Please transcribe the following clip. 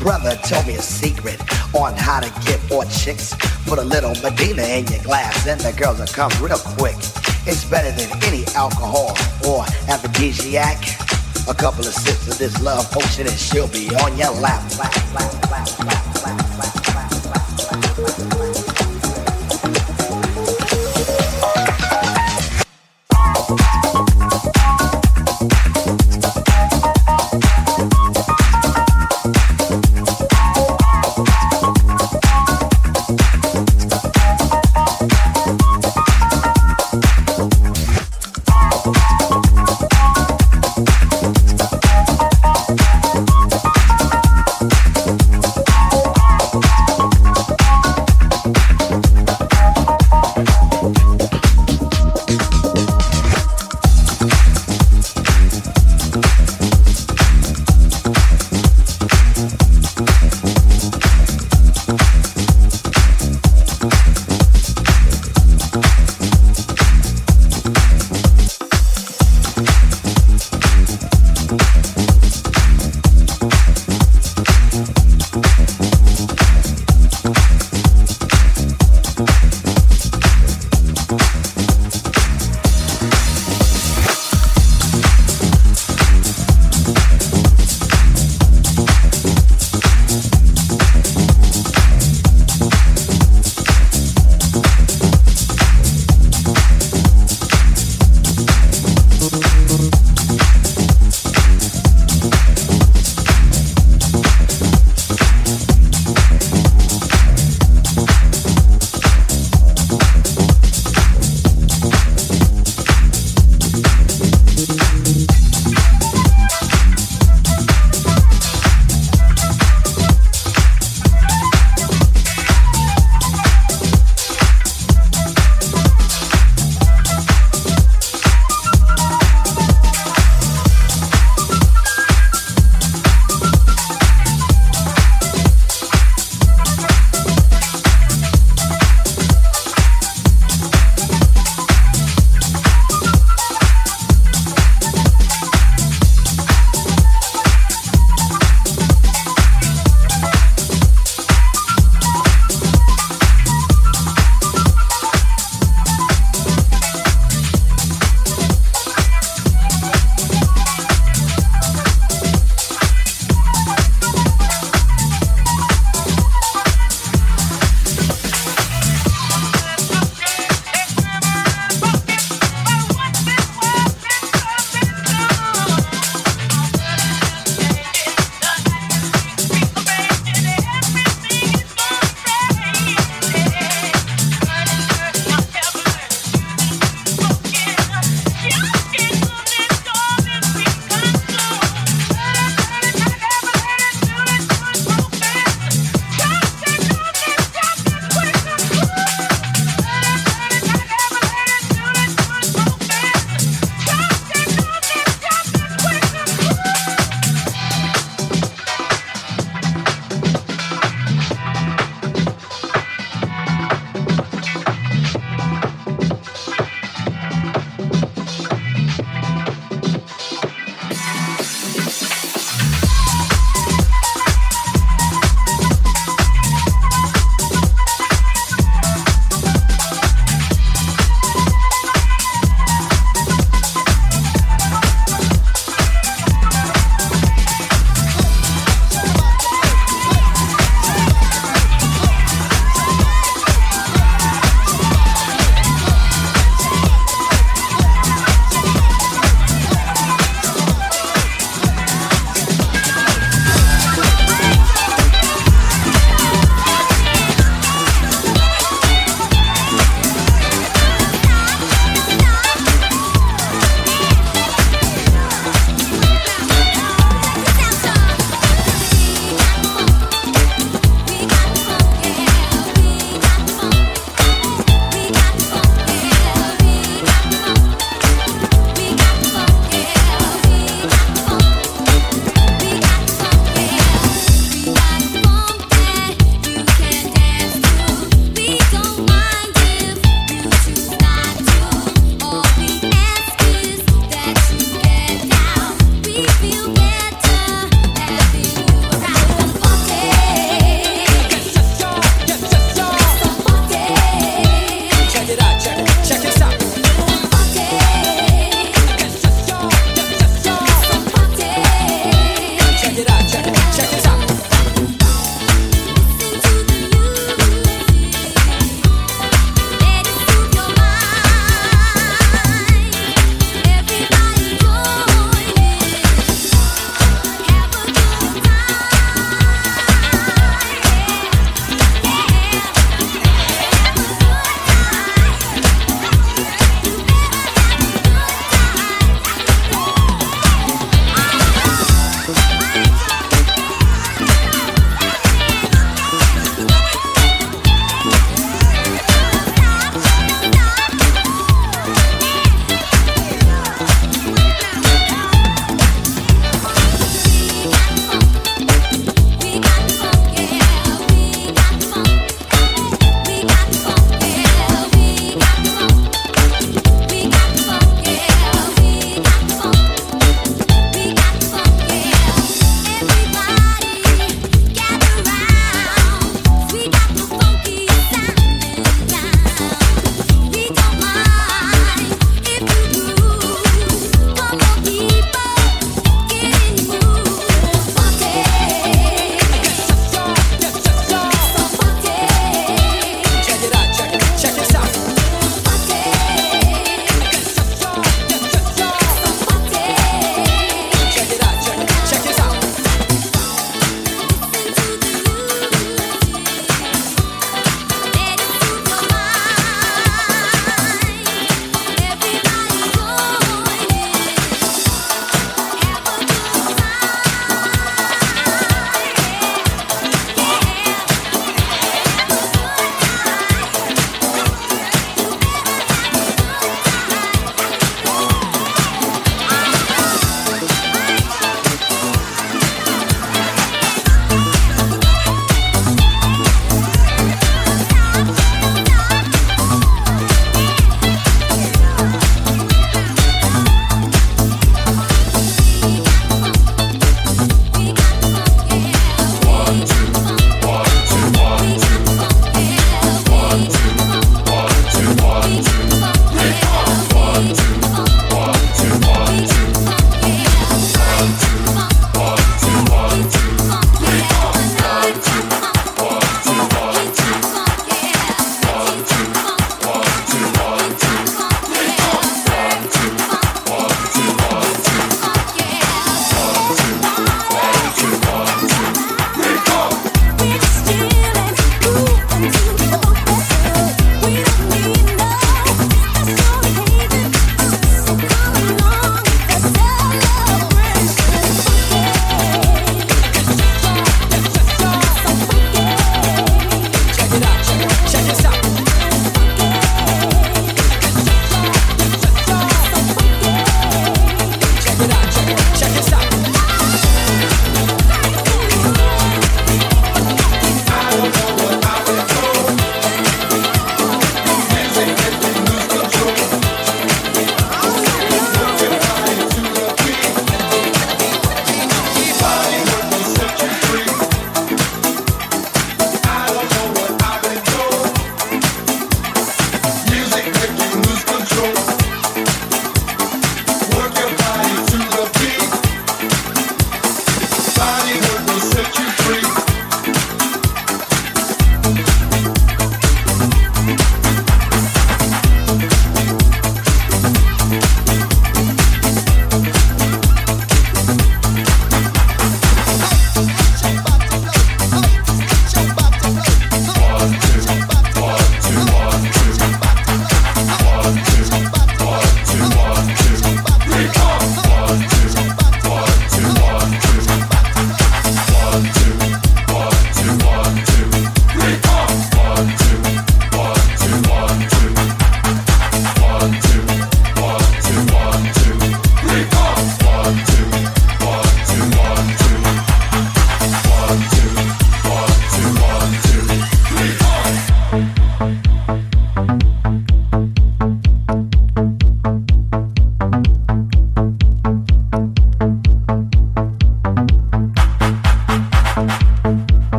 Brother, tell me a secret on how to get more chicks. Put a little Medina in your glass, and the girls will come real quick. It's better than any alcohol or aphrodisiac. A couple of sips of this love potion, and she'll be on your lap. lap, lap, lap